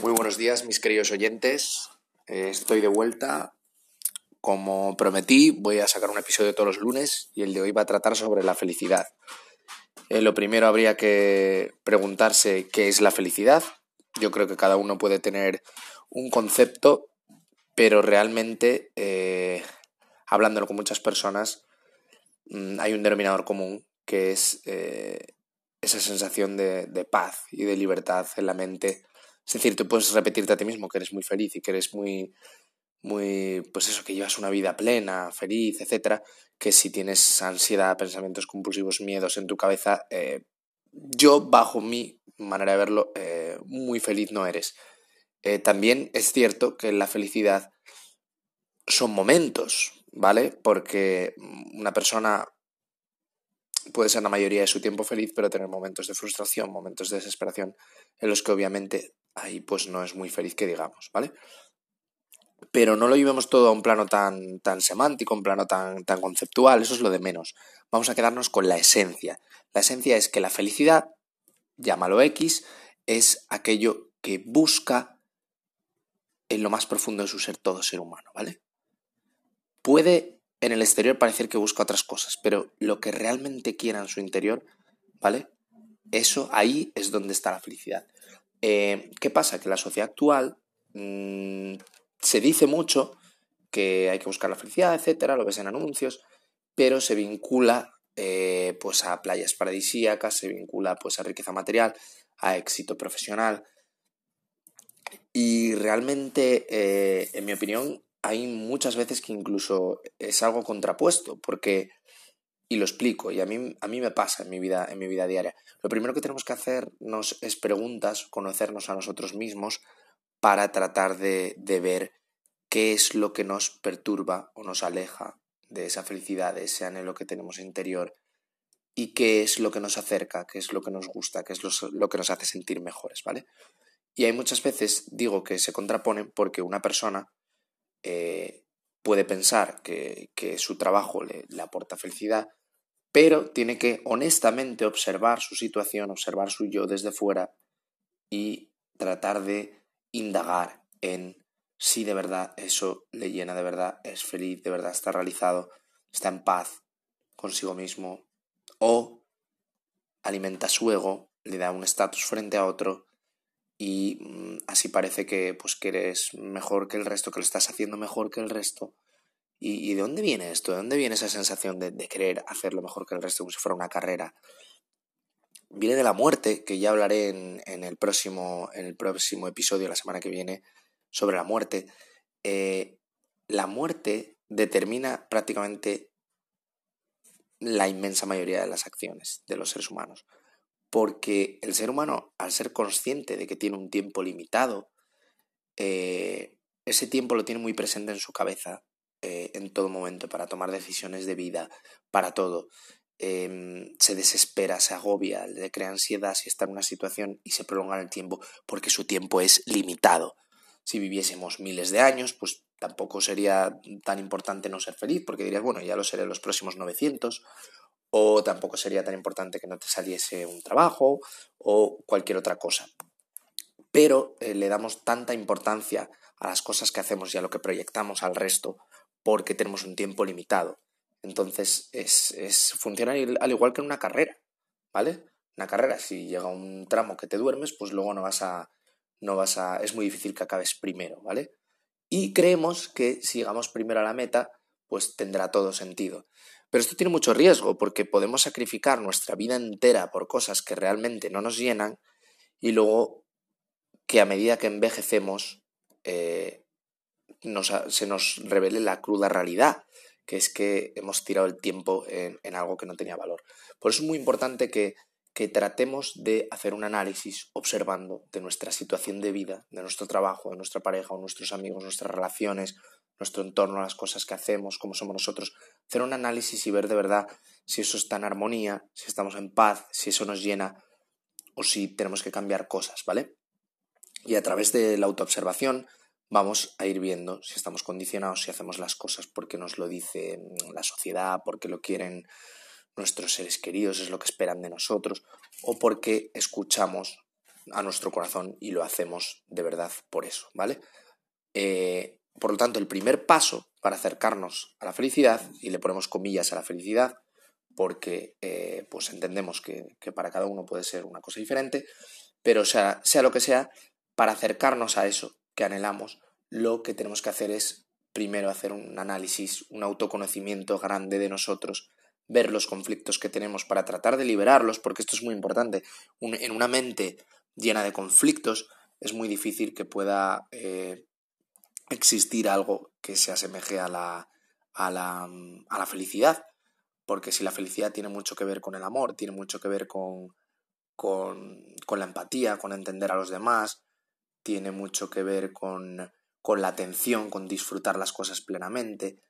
Muy buenos días, mis queridos oyentes. Eh, estoy de vuelta. Como prometí, voy a sacar un episodio todos los lunes y el de hoy va a tratar sobre la felicidad. Eh, lo primero habría que preguntarse qué es la felicidad. Yo creo que cada uno puede tener un concepto, pero realmente, eh, hablándolo con muchas personas, mm, hay un denominador común que es esa sensación de, de paz y de libertad en la mente es decir, tú puedes repetirte a ti mismo que eres muy feliz y que eres muy, muy, pues eso, que llevas una vida plena, feliz, etcétera, que si tienes ansiedad, pensamientos compulsivos, miedos en tu cabeza, eh, yo, bajo mi manera de verlo, eh, muy feliz no eres. Eh, también es cierto que la felicidad son momentos, ¿vale? Porque una persona puede ser la mayoría de su tiempo feliz, pero tener momentos de frustración, momentos de desesperación, en los que obviamente ahí pues no es muy feliz que digamos, ¿vale? Pero no lo llevemos todo a un plano tan, tan semántico, un plano tan, tan conceptual, eso es lo de menos. Vamos a quedarnos con la esencia. La esencia es que la felicidad, llámalo X, es aquello que busca en lo más profundo de su ser todo ser humano, ¿vale? Puede en el exterior parecer que busca otras cosas, pero lo que realmente quiera en su interior, ¿vale? Eso ahí es donde está la felicidad. Eh, ¿Qué pasa? Que la sociedad actual mmm, se dice mucho que hay que buscar la felicidad, etcétera, lo ves en anuncios, pero se vincula eh, pues a playas paradisíacas, se vincula pues a riqueza material, a éxito profesional. Y realmente, eh, en mi opinión, hay muchas veces que incluso es algo contrapuesto, porque, y lo explico, y a mí, a mí me pasa en mi, vida, en mi vida diaria, lo primero que tenemos que hacernos es preguntas, conocernos a nosotros mismos para tratar de, de ver qué es lo que nos perturba o nos aleja de esa felicidad, de ese anhelo que tenemos interior y qué es lo que nos acerca, qué es lo que nos gusta, qué es lo, que nos hace sentir mejores, ¿vale? Y hay muchas veces, digo, que se contraponen porque una persona eh, puede pensar que, que su trabajo le, le, aporta felicidad, pero tiene que honestamente observar su situación, observar su yo desde fuera y tratar de indagar en si de verdad eso le llena de verdad, es feliz, de verdad está realizado, está en paz consigo mismo o alimenta su ego, le da un estatus frente a otro y mm, así parece que pues que eres mejor que el resto, que lo estás haciendo mejor que el resto. ¿Y, de dónde viene esto? ¿De dónde viene esa sensación de, de, querer hacerlo mejor que el resto como si fuera una carrera? Viene de la muerte, que ya hablaré en, en el, próximo, en el próximo episodio, la semana que viene, sobre la muerte. Eh, la muerte determina prácticamente la inmensa mayoría de las acciones de los seres humanos porque el ser humano, al ser consciente de que tiene un tiempo limitado, eh, ese tiempo lo tiene muy presente en su cabeza eh, en todo momento para tomar decisiones de vida, para todo. Eh, se desespera, se agobia, le crea ansiedad si está en una situación y se prolonga el tiempo porque su tiempo es limitado. Si viviésemos miles de años, pues tampoco sería tan importante no ser feliz, porque dirías, bueno, ya lo seré los próximos 900 o tampoco sería tan importante que no te saliese un trabajo o cualquier otra cosa. Pero eh, le damos tanta importancia a las cosas que hacemos y a lo que proyectamos al resto porque tenemos un tiempo limitado. Entonces es, es funciona al igual que en una carrera, ¿vale? Una carrera, si llega un tramo que te duermes, pues luego no vas a, no vas a, es muy difícil que acabes primero, ¿vale? Y creemos que si llegamos primero a la meta, pues tendrá todo sentido. Pero esto tiene mucho riesgo porque podemos sacrificar nuestra vida entera por cosas que realmente no nos llenan y luego que a medida que envejecemos eh, nos, se nos revele la cruda realidad, que es que hemos tirado el tiempo en, algo que no tenía valor. Por eso es muy importante que, que tratemos de hacer un análisis observando de nuestra situación de vida, de nuestro trabajo, de nuestra pareja o nuestros amigos, nuestras relaciones, nuestro entorno, las cosas que hacemos, cómo somos nosotros, hacer un análisis y ver de verdad si eso está en armonía, si estamos en paz, si eso nos llena o si tenemos que cambiar cosas, ¿vale? Y a través de la autoobservación vamos a ir viendo si estamos condicionados, si hacemos las cosas porque nos lo dice la sociedad, porque lo quieren nuestros seres queridos, es lo que esperan de nosotros, o porque escuchamos a nuestro corazón y lo hacemos de verdad por eso, ¿vale? Eh, por lo tanto, el primer paso para acercarnos a la felicidad, y le ponemos comillas a la felicidad, porque eh, pues entendemos que, para cada uno puede ser una cosa diferente, pero sea, sea lo que sea, para acercarnos a eso que anhelamos, lo que tenemos que hacer es primero hacer un análisis, un autoconocimiento grande de nosotros, ver los conflictos que tenemos para tratar de liberarlos, porque esto es muy importante. en una mente llena de conflictos es muy difícil que pueda eh, existir algo que se asemeje a la, a la, a la felicidad, porque si la felicidad tiene mucho que ver con el amor, tiene mucho que ver con, con, con la empatía, con entender a los demás, tiene mucho que ver con, con la atención, con disfrutar las cosas plenamente,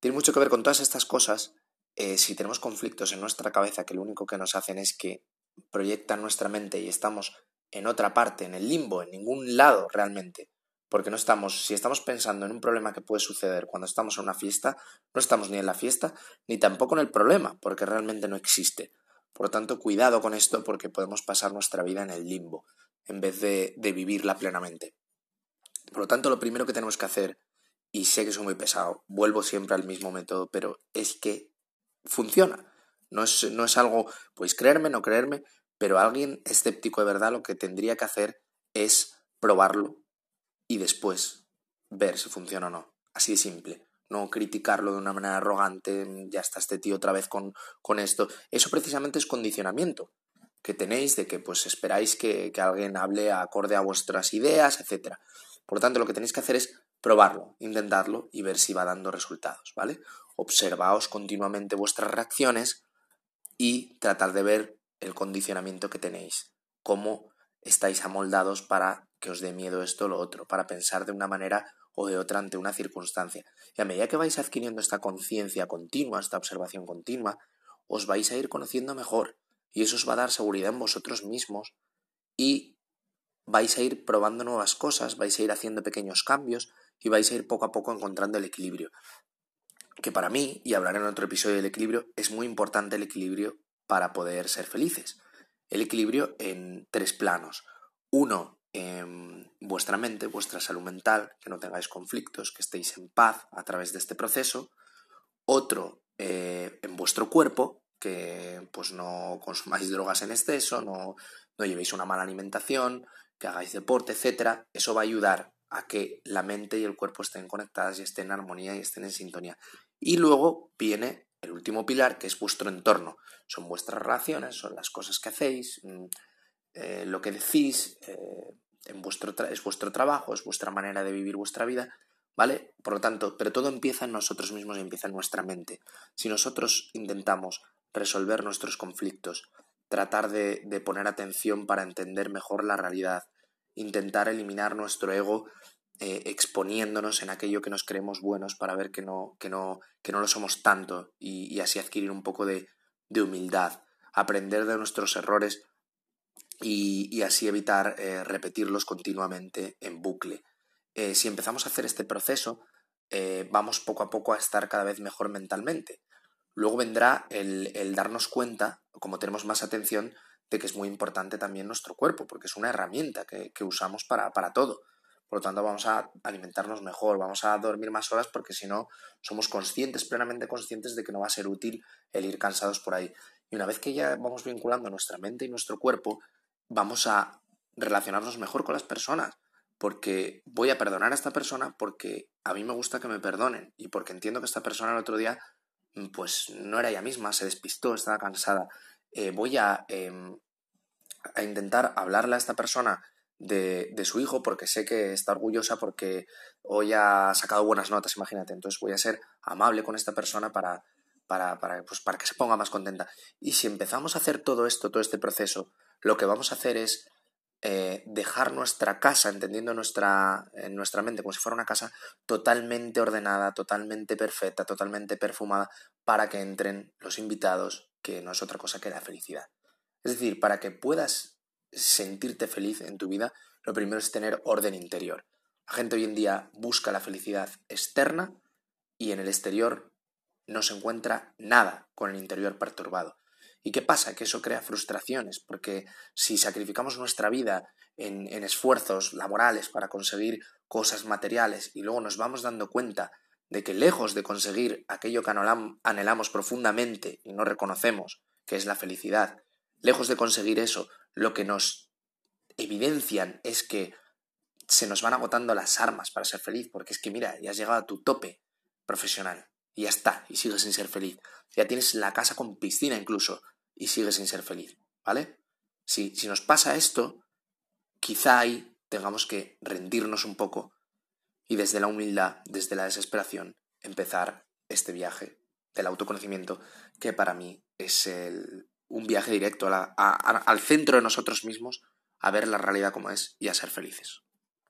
tiene mucho que ver con todas estas cosas. Eh, si tenemos conflictos en nuestra cabeza que lo único que nos hacen es que proyectan nuestra mente y estamos en otra parte, en el limbo, en ningún lado realmente, porque no estamos, si estamos pensando en un problema que puede suceder cuando estamos en una fiesta, no estamos ni en la fiesta, ni tampoco en el problema, porque realmente no existe. Por lo tanto, cuidado con esto porque podemos pasar nuestra vida en el limbo, en vez de, de vivirla plenamente. Por lo tanto, lo primero que tenemos que hacer, y sé que soy muy pesado, vuelvo siempre al mismo método, pero es que funciona. No es, no es algo, podéis creerme, no creerme, pero alguien escéptico de verdad lo que tendría que hacer es probarlo y después ver si funciona o no. Así de simple. No criticarlo de una manera arrogante, ya está este tío otra vez con, con esto. Eso precisamente es condicionamiento que tenéis de que pues esperáis que, que alguien hable acorde a vuestras ideas, etc. Por lo tanto, lo que tenéis que hacer es probarlo, intentarlo y ver si va dando resultados, ¿vale? Observaos continuamente vuestras reacciones y tratar de ver el condicionamiento que tenéis, cómo estáis amoldados para que os dé miedo esto o lo otro, para pensar de una manera o de otra ante una circunstancia. Y a medida que vais adquiriendo esta conciencia continua, esta observación continua, os vais a ir conociendo mejor y eso os va a dar seguridad en vosotros mismos y vais a ir probando nuevas cosas, vais a ir haciendo pequeños cambios y vais a ir poco a poco encontrando el equilibrio. Que para mí, y hablaré en otro episodio del equilibrio, es muy importante el equilibrio para poder ser felices. El equilibrio en tres planos. Uno, en vuestra mente, vuestra salud mental, que no tengáis conflictos, que estéis en paz a través de este proceso. Otro, eh, en vuestro cuerpo, que pues no consumáis drogas en exceso, no, no llevéis una mala alimentación, que hagáis deporte, etc. Eso va a ayudar a que la mente y el cuerpo estén conectadas y estén en armonía y estén en sintonía. Y luego viene el último pilar, que es vuestro entorno. Son vuestras relaciones, son las cosas que hacéis, mm, eh, lo que decís, eh, es vuestro trabajo, es vuestra manera de vivir vuestra vida, ¿vale? Por lo tanto, pero todo empieza en nosotros mismos y empieza en nuestra mente. Si nosotros intentamos resolver nuestros conflictos, tratar de, poner atención para entender mejor la realidad, intentar eliminar nuestro ego eh, exponiéndonos en aquello que nos creemos buenos para ver que no, que no, que no lo somos tanto y, así adquirir un poco de, de humildad, aprender de nuestros errores y, así evitar eh, repetirlos continuamente en bucle. Eh, si empezamos a hacer este proceso, vamos poco a poco a estar cada vez mejor mentalmente. Luego vendrá el, el, darnos cuenta, como tenemos más atención, de que es muy importante también nuestro cuerpo, porque es una herramienta que, que usamos para, para todo. Por lo tanto, vamos a alimentarnos mejor, vamos a dormir más horas porque si no, somos conscientes, plenamente conscientes de que no va a ser útil el ir cansados por ahí. Y una vez que ya vamos vinculando nuestra mente y nuestro cuerpo, vamos a relacionarnos mejor con las personas, porque voy a perdonar a esta persona porque a mí me gusta que me perdonen y porque entiendo que esta persona el otro día pues no era ella misma, se despistó, estaba cansada. Eh, voy a, em, a, intentar hablarle a esta persona de, de, su hijo porque sé que está orgullosa porque hoy ha sacado buenas notas, imagínate. Entonces voy a ser amable con esta persona para, para, para, pues para que se ponga más contenta. Y si empezamos a hacer todo esto, todo este proceso, lo que vamos a hacer es eh, dejar nuestra casa, entendiendo nuestra, en nuestra mente como si fuera una casa totalmente ordenada, totalmente perfecta, totalmente perfumada, para que entren los invitados, que no es otra cosa que la felicidad. Es decir, para que puedas sentirte feliz en tu vida, lo primero es tener orden interior. La gente hoy en día busca la felicidad externa y en el exterior no se encuentra nada con el interior perturbado. ¿Y qué pasa? Que eso crea frustraciones, porque si sacrificamos nuestra vida en, esfuerzos laborales para conseguir cosas materiales y luego nos vamos dando cuenta de que lejos de conseguir aquello que anhelamos profundamente y no reconocemos, que es la felicidad, lejos de conseguir eso, lo que nos evidencian es que se nos van agotando las armas para ser feliz, porque es que mira, ya has llegado a tu tope profesional y ya está, y sigues sin ser feliz. Ya tienes la casa con piscina incluso y sigues sin ser feliz, ¿vale? Si, si nos pasa esto, quizá ahí tengamos que rendirnos un poco y desde la humildad, desde la desesperación, empezar este viaje del autoconocimiento que para mí es un viaje directo al centro de nosotros mismos, a ver la realidad como es y a ser felices.